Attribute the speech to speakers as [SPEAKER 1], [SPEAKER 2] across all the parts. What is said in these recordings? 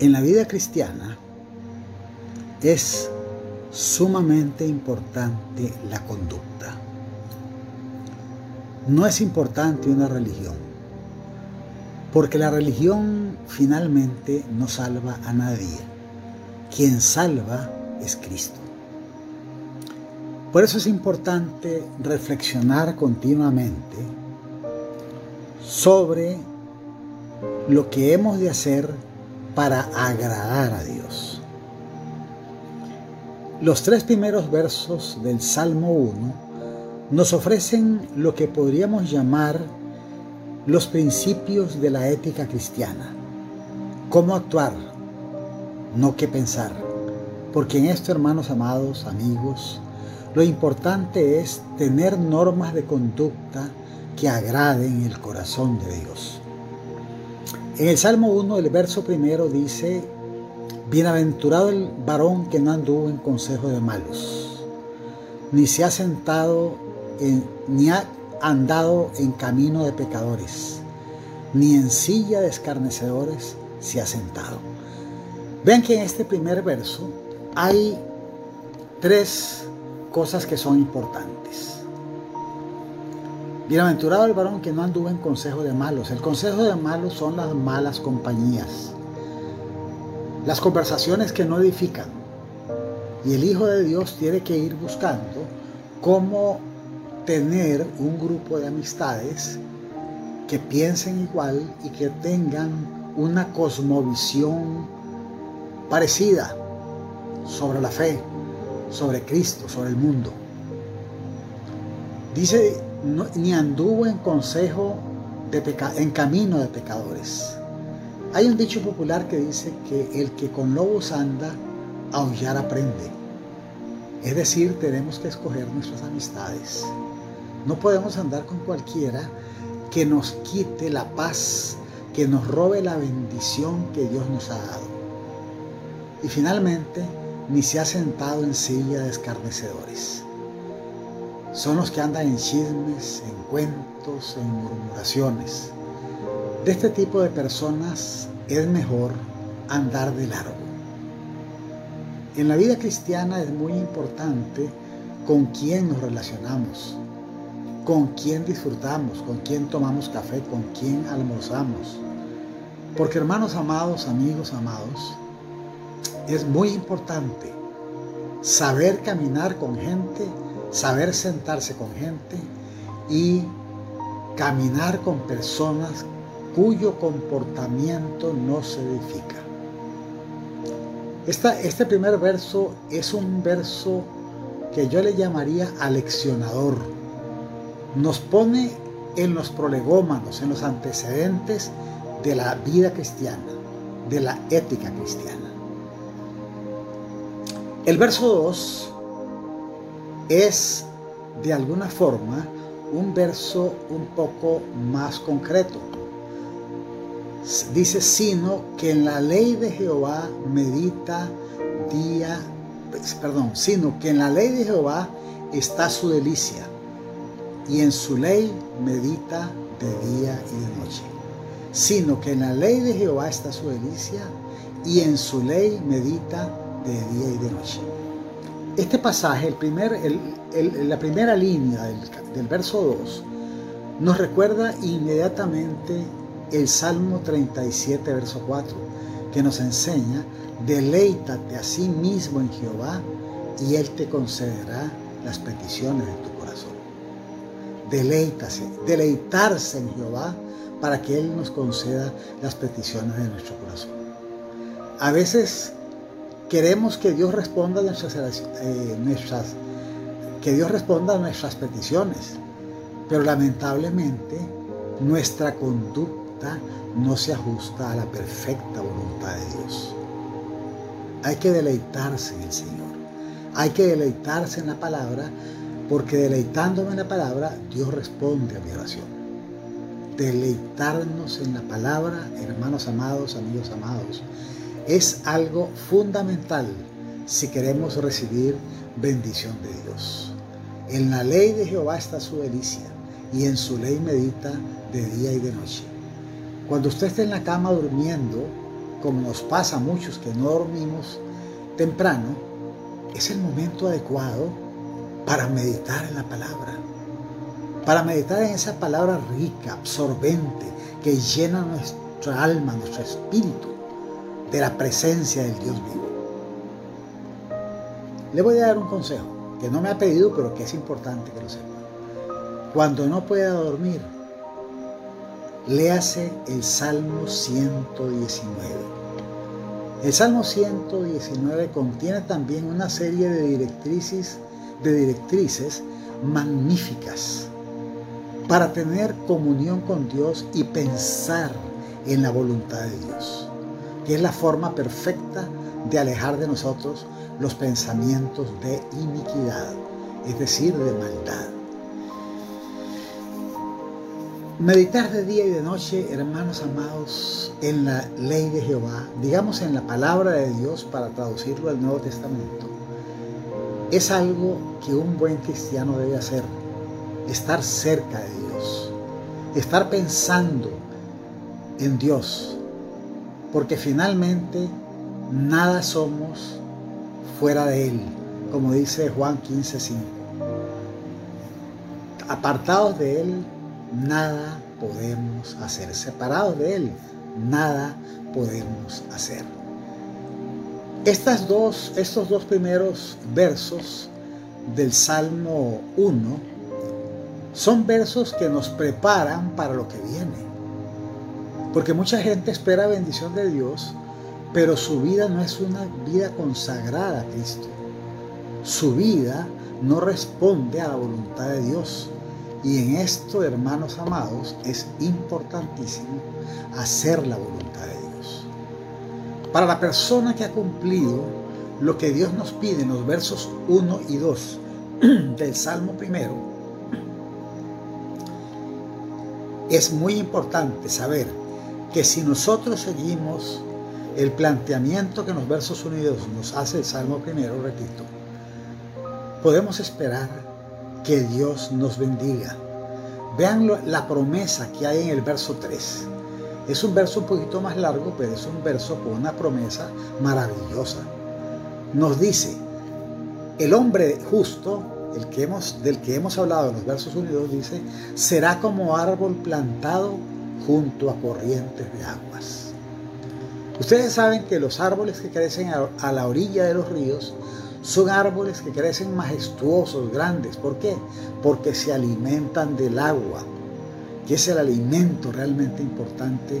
[SPEAKER 1] En la vida cristiana es sumamente importante la conducta. No es importante una religión, porque la religión finalmente no salva a nadie. Quien salva es Cristo. Por eso es importante reflexionar continuamente sobre lo que hemos de hacer para agradar a Dios. Los tres primeros versos del Salmo 1 nos ofrecen lo que podríamos llamar los principios de la ética cristiana. Cómo actuar, no qué pensar. Porque en esto, hermanos amados, amigos, lo importante es tener normas de conducta que agraden el corazón de Dios. En el Salmo 1, el verso primero dice, Bienaventurado el varón que no anduvo en consejo de malos, ni se ha sentado en, ni ha andado en camino de pecadores, ni en silla de escarnecedores se ha sentado. Vean que en este primer verso hay tres cosas que son importantes. Bienaventurado el varón que no anduvo en consejo de malos. El consejo de malos son las malas compañías, las conversaciones que no edifican. Y el Hijo de Dios tiene que ir buscando cómo tener un grupo de amistades que piensen igual y que tengan una cosmovisión parecida sobre la fe, sobre Cristo, sobre el mundo. Dice ni anduvo en consejo de en camino de pecadores. Hay un dicho popular que dice que el que con lobos anda, aullar aprende. Es decir, tenemos que escoger nuestras amistades. No podemos andar con cualquiera que nos quite la paz, que nos robe la bendición que Dios nos ha dado. Y finalmente, ni se ha sentado en silla de escarnecedores son los que andan en chismes, en cuentos, en murmuraciones. De este tipo de personas es mejor andar de largo. En la vida cristiana es muy importante con quién nos relacionamos, con quién disfrutamos, con quién tomamos café, con quién almorzamos. Porque hermanos amados, amigos amados, es muy importante saber caminar con gente saber sentarse con gente y caminar con personas cuyo comportamiento no se edifica. este primer verso es un verso que yo le llamaría aleccionador. Nos pone en los prolegómanos, en los antecedentes de la vida cristiana, de la ética cristiana. El verso 2 es de alguna forma un verso un poco más concreto. Dice, sino que en la ley de Jehová medita día, pues, perdón, sino que en la ley de Jehová está su delicia, y en su ley medita de día y de noche. Sino que en la ley de Jehová está su delicia, y en su ley medita de día y de noche. Este pasaje, el la primera línea del, del verso 2, nos recuerda inmediatamente el Salmo 37, verso 4, que nos enseña, deleítate a sí mismo en Jehová y Él te concederá las peticiones de tu corazón. Deleítase, deleitarse en Jehová para que Él nos conceda las peticiones de nuestro corazón. A veces queremos que Dios responda a nuestras, eh, que Dios responda nuestras peticiones, pero lamentablemente nuestra conducta no se ajusta a la perfecta voluntad de Dios. Hay que deleitarse en el Señor. Hay que deleitarse en la palabra, porque deleitándome en la palabra, Dios responde a mi oración. Deleitarnos en la palabra, hermanos amados, amigos amados, es algo fundamental si queremos recibir bendición de Dios. En la ley de Jehová está su delicia y en su ley medita de día y de noche. Cuando usted esté en la cama durmiendo, como nos pasa a muchos que no dormimos temprano, es el momento adecuado para meditar en la palabra, para meditar en esa palabra rica, absorbente, que llena nuestra alma, nuestro espíritu de la presencia del Dios vivo. Le voy a dar un consejo que no me ha pedido, pero que es importante que lo sepa. Cuando no pueda dormir, léase el Salmo 119. El Salmo 119 contiene también una serie de directrices, de directrices magníficas para tener comunión con Dios y pensar en la voluntad de Dios, que es la forma perfecta de alejar de nosotros los pensamientos de iniquidad, es decir, de maldad. Meditar de día y de noche, hermanos amados, en la ley de Jehová, digamos en la palabra de Dios para traducirlo al Nuevo Testamento, es algo que un buen cristiano debe hacer, estar cerca de Dios, estar pensando en Dios, porque finalmente nada somos fuera de Él, como dice Juan 15:5. Apartados de Él, nada podemos hacer. Separados de Él, nada podemos hacer. Estas dos, estos dos primeros versos del Salmo 1 son versos que nos preparan para lo que viene. Porque mucha gente espera bendición de Dios, pero su vida no es una vida consagrada a Cristo. Su vida no responde a la voluntad de Dios. Y en esto, hermanos amados, es importantísimo hacer la voluntad de Dios. Para la persona que ha cumplido lo que Dios nos pide en los versos 1 y 2 del Salmo primero, es muy importante saber que si nosotros seguimos el planteamiento que en los versos 1 y 2 nos hace el Salmo primero, repito, podemos esperar que Dios nos bendiga. Vean la promesa que hay en el verso 3. Es un verso un poquito más largo, pero es un verso con una promesa maravillosa. Nos dice, el hombre justo, el que hemos, del que hemos hablado en los versos 1 y 2, dice, será como árbol plantado junto a corrientes de aguas. Ustedes saben que los árboles que crecen a la orilla de los ríos son árboles que crecen majestuosos, grandes. ¿Por qué? Porque se alimentan del agua, que es el alimento realmente importante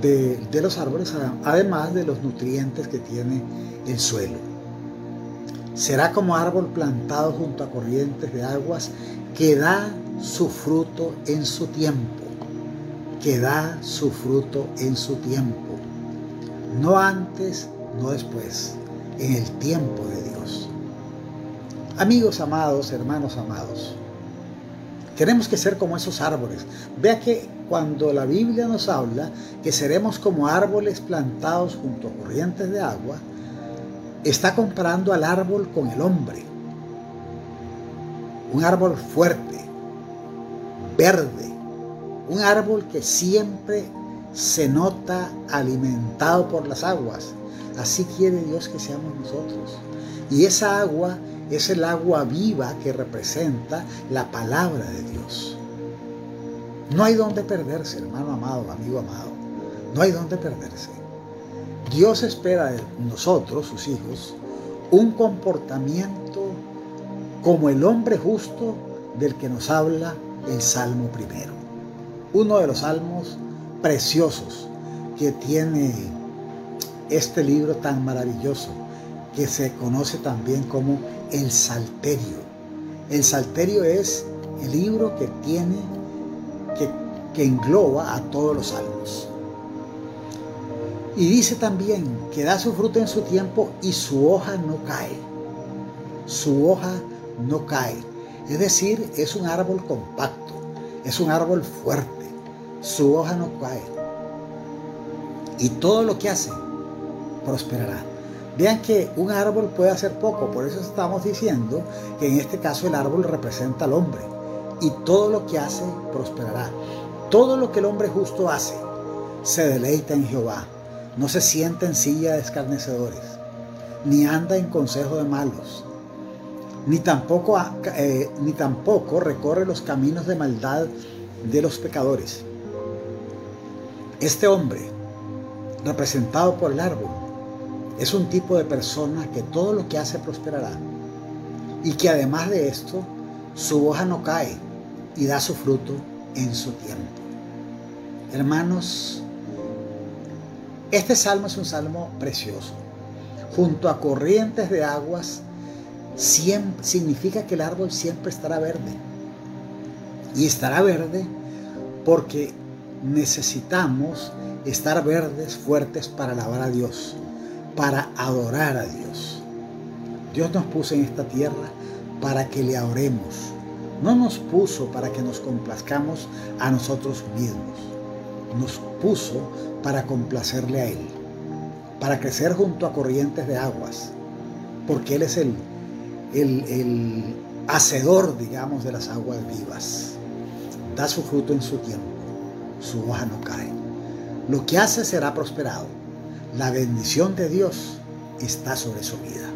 [SPEAKER 1] de, de los árboles, además de los nutrientes que tiene el suelo. Será como árbol plantado junto a corrientes de aguas que da su fruto en su tiempo, que da su fruto en su tiempo, no antes, no después, en el tiempo de Dios. Amigos amados, hermanos amados, tenemos que ser como esos árboles. Vea que cuando la Biblia nos habla que seremos como árboles plantados junto a corrientes de agua, está comparando al árbol con el hombre. Un árbol fuerte, verde, un árbol que siempre se nota alimentado por las aguas. Así quiere Dios que seamos nosotros. Y esa agua es el agua viva que representa la palabra de Dios. No hay donde perderse, hermano amado, amigo amado. No hay donde perderse. Dios espera de nosotros, sus hijos, un comportamiento como el hombre justo del que nos habla el Salmo primero. Uno de los salmos preciosos que tiene este libro tan maravilloso que se conoce también como el Salterio. El Salterio es el libro que tiene, que, engloba a todos los salmos. Y dice también que da su fruto en su tiempo y su hoja no cae. Su hoja no cae. Es decir, es un árbol compacto, es un árbol fuerte su hoja no cae. Y todo lo que hace prosperará. Vean que un árbol puede hacer poco, por eso estamos diciendo que en este caso el árbol representa al hombre. Y todo lo que hace prosperará. Todo lo que el hombre justo hace se deleita en Jehová. no se sienta en silla de escarnecedores, ni anda en consejo de malos, ni tampoco, eh, ni tampoco recorre los caminos de maldad de los pecadores. Este hombre, representado por el árbol, es un tipo de persona que todo lo que hace prosperará y que además de esto, su hoja no cae y da su fruto en su tiempo. Hermanos, este salmo es un salmo precioso. Junto a corrientes de aguas siempre, significa que el árbol siempre estará verde. Y estará verde porque necesitamos estar verdes, fuertes para alabar a Dios, para adorar a Dios. Dios nos puso en esta tierra para que le adoremos. No nos puso para que nos complazcamos a nosotros mismos. Nos puso para complacerle a Él, para crecer junto a corrientes de aguas, porque Él es el, el, el hacedor, digamos, de las aguas vivas. Da su fruto en su tiempo, su hoja no cae. Lo que hace será prosperado. La bendición de Dios está sobre su vida.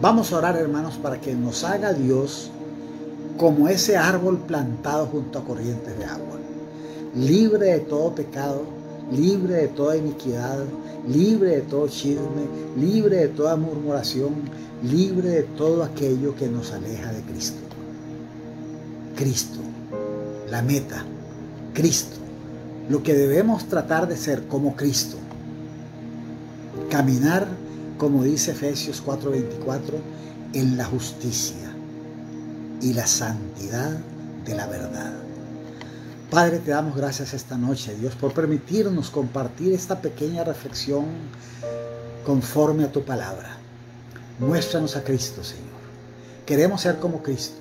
[SPEAKER 1] Vamos a orar, hermanos, para que nos haga Dios como ese árbol plantado junto a corrientes de agua, libre de todo pecado, libre de toda iniquidad, libre de todo chisme, libre de toda murmuración, libre de todo aquello que nos aleja de Cristo. Cristo, la meta, Cristo, lo que debemos tratar de ser como Cristo, caminar como dice Efesios 4:24, en la justicia y la santidad de la verdad. Padre, te damos gracias esta noche, Dios, por permitirnos compartir esta pequeña reflexión conforme a tu palabra. Muéstranos a Cristo, Señor. Queremos ser como Cristo.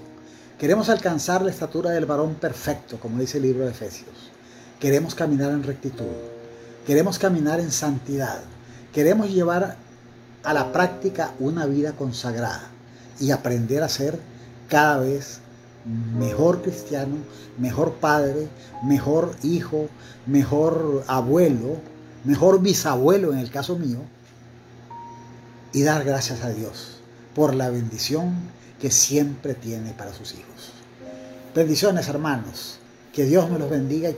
[SPEAKER 1] Queremos alcanzar la estatura del varón perfecto, como dice el libro de Efesios. Queremos caminar en rectitud. Queremos caminar en santidad. Queremos llevar a la práctica una vida consagrada y aprender a ser cada vez mejor cristiano, mejor padre, mejor hijo, mejor abuelo, mejor bisabuelo en el caso mío, y dar gracias a Dios por la bendición que siempre tiene para sus hijos. Bendiciones hermanos, que Dios me los bendiga y que